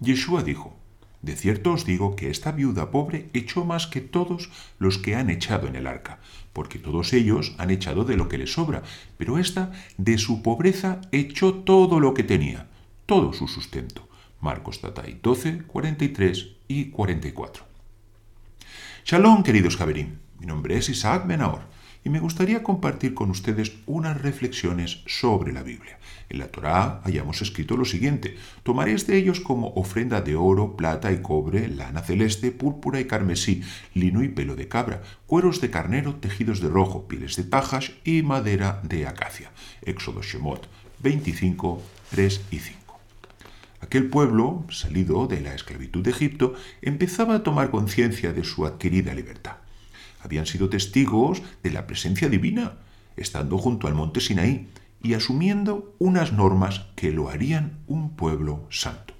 Yeshua dijo, de cierto os digo que esta viuda pobre echó más que todos los que han echado en el arca, porque todos ellos han echado de lo que les sobra, pero ésta de su pobreza echó todo lo que tenía, todo su sustento. Marcos Tatay 12, 43 y 44. Shalom, queridos Javerín. Mi nombre es Isaac Benahor y me gustaría compartir con ustedes unas reflexiones sobre la Biblia. En la Torá hayamos escrito lo siguiente: Tomaréis de ellos como ofrenda de oro, plata y cobre, lana celeste, púrpura y carmesí, lino y pelo de cabra, cueros de carnero, tejidos de rojo, pieles de pajas y madera de acacia. Éxodo Shemot 25, 3 y 5. Aquel pueblo, salido de la esclavitud de Egipto, empezaba a tomar conciencia de su adquirida libertad. Habían sido testigos de la presencia divina, estando junto al monte Sinaí y asumiendo unas normas que lo harían un pueblo santo.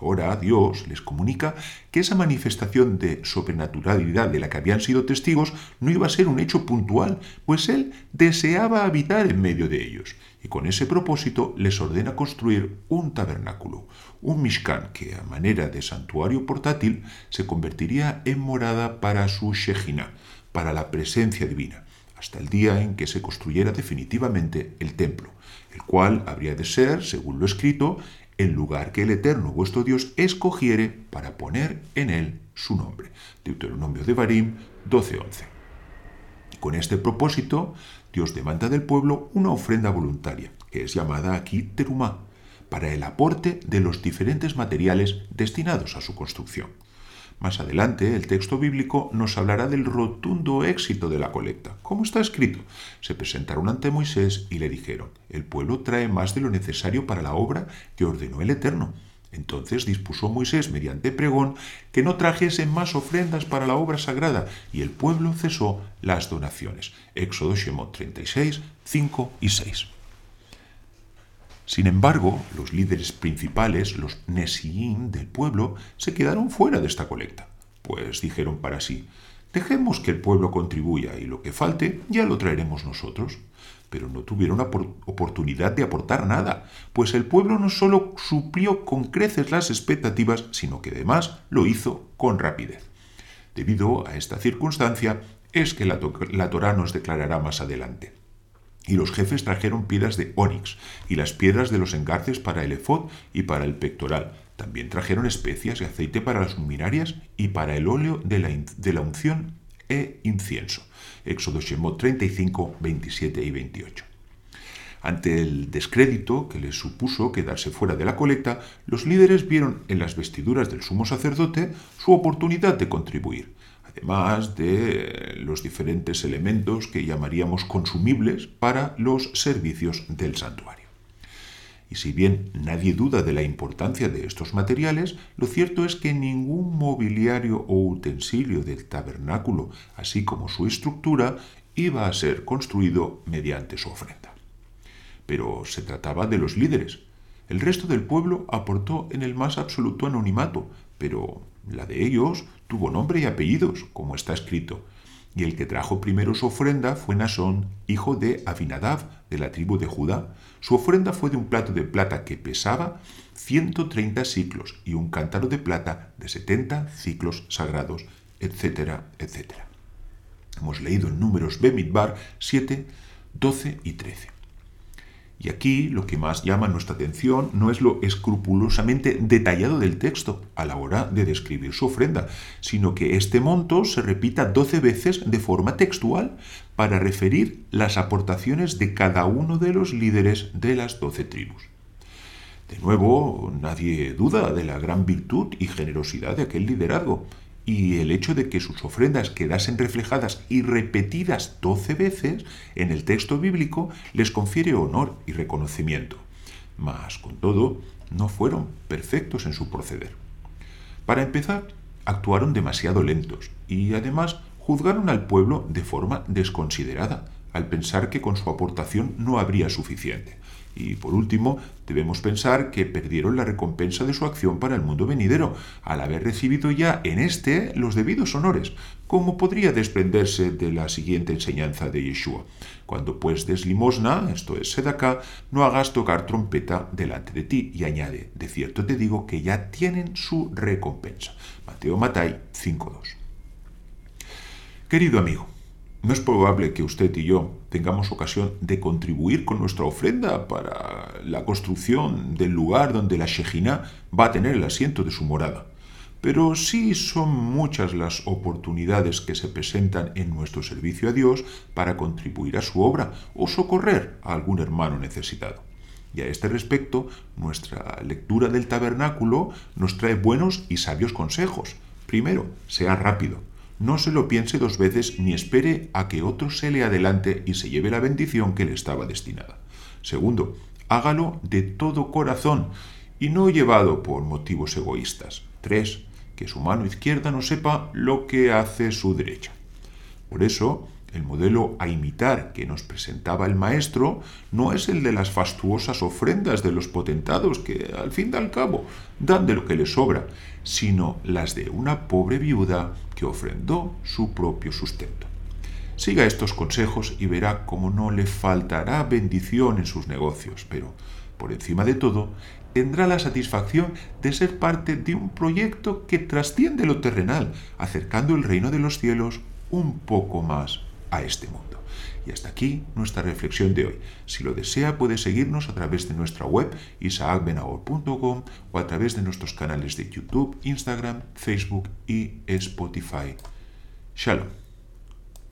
Ahora Dios les comunica que esa manifestación de sobrenaturalidad de la que habían sido testigos no iba a ser un hecho puntual, pues Él deseaba habitar en medio de ellos, y con ese propósito les ordena construir un tabernáculo, un mishkan que a manera de santuario portátil se convertiría en morada para su Shejina, para la presencia divina, hasta el día en que se construyera definitivamente el templo, el cual habría de ser, según lo escrito, el lugar que el Eterno vuestro Dios escogiere para poner en él su nombre. Deuteronomio de Barim 12:11. Con este propósito, Dios demanda del pueblo una ofrenda voluntaria, que es llamada aquí terumá, para el aporte de los diferentes materiales destinados a su construcción. Más adelante, el texto bíblico nos hablará del rotundo éxito de la colecta. Como está escrito, se presentaron ante Moisés y le dijeron, el pueblo trae más de lo necesario para la obra que ordenó el Eterno. Entonces dispuso Moisés mediante pregón que no trajesen más ofrendas para la obra sagrada, y el pueblo cesó las donaciones. Éxodo Shemot 36, 5 y 6. Sin embargo, los líderes principales, los Nesiim del pueblo, se quedaron fuera de esta colecta, pues dijeron para sí, dejemos que el pueblo contribuya y lo que falte ya lo traeremos nosotros. Pero no tuvieron oportunidad de aportar nada, pues el pueblo no solo suplió con creces las expectativas, sino que además lo hizo con rapidez. Debido a esta circunstancia es que la, la Torah nos declarará más adelante. Y los jefes trajeron piedras de ónix y las piedras de los engarces para el efod y para el pectoral. También trajeron especias y aceite para las luminarias y para el óleo de la, de la unción e incienso. Éxodo Shemot 35, 27 y 28. Ante el descrédito que les supuso quedarse fuera de la colecta, los líderes vieron en las vestiduras del sumo sacerdote su oportunidad de contribuir además de los diferentes elementos que llamaríamos consumibles para los servicios del santuario. Y si bien nadie duda de la importancia de estos materiales, lo cierto es que ningún mobiliario o utensilio del tabernáculo, así como su estructura, iba a ser construido mediante su ofrenda. Pero se trataba de los líderes. El resto del pueblo aportó en el más absoluto anonimato, pero la de ellos tuvo nombre y apellidos, como está escrito. Y el que trajo primero su ofrenda fue Nasón, hijo de Abinadab, de la tribu de Judá. Su ofrenda fue de un plato de plata que pesaba 130 ciclos y un cántaro de plata de 70 ciclos sagrados, etcétera, etcétera. Hemos leído en números Bemidbar 7, 12 y 13. Y aquí lo que más llama nuestra atención no es lo escrupulosamente detallado del texto a la hora de describir su ofrenda, sino que este monto se repita doce veces de forma textual para referir las aportaciones de cada uno de los líderes de las doce tribus. De nuevo, nadie duda de la gran virtud y generosidad de aquel liderazgo, y el hecho de que sus ofrendas quedasen reflejadas y repetidas doce veces en el texto bíblico les confiere honor y reconocimiento. Mas, con todo, no fueron perfectos en su proceder. Para empezar, actuaron demasiado lentos y además juzgaron al pueblo de forma desconsiderada, al pensar que con su aportación no habría suficiente. Y por último, debemos pensar que perdieron la recompensa de su acción para el mundo venidero, al haber recibido ya en este los debidos honores, como podría desprenderse de la siguiente enseñanza de Yeshua. Cuando pues des limosna, esto es sedacá, no hagas tocar trompeta delante de ti. Y añade, de cierto te digo que ya tienen su recompensa. Mateo Matai 5.2. Querido amigo, no es probable que usted y yo tengamos ocasión de contribuir con nuestra ofrenda para la construcción del lugar donde la Shejina va a tener el asiento de su morada. Pero sí son muchas las oportunidades que se presentan en nuestro servicio a Dios para contribuir a su obra o socorrer a algún hermano necesitado. Y a este respecto, nuestra lectura del tabernáculo nos trae buenos y sabios consejos. Primero, sea rápido no se lo piense dos veces ni espere a que otro se le adelante y se lleve la bendición que le estaba destinada. Segundo, hágalo de todo corazón y no llevado por motivos egoístas. Tres, que su mano izquierda no sepa lo que hace su derecha. Por eso, el modelo a imitar que nos presentaba el maestro no es el de las fastuosas ofrendas de los potentados que, al fin y al cabo, dan de lo que les sobra, sino las de una pobre viuda que ofrendó su propio sustento. Siga estos consejos y verá cómo no le faltará bendición en sus negocios, pero, por encima de todo, tendrá la satisfacción de ser parte de un proyecto que trasciende lo terrenal, acercando el reino de los cielos un poco más a este mundo. Y hasta aquí nuestra reflexión de hoy. Si lo desea puede seguirnos a través de nuestra web isaacbenahor.com o a través de nuestros canales de YouTube, Instagram, Facebook y Spotify. Shalom.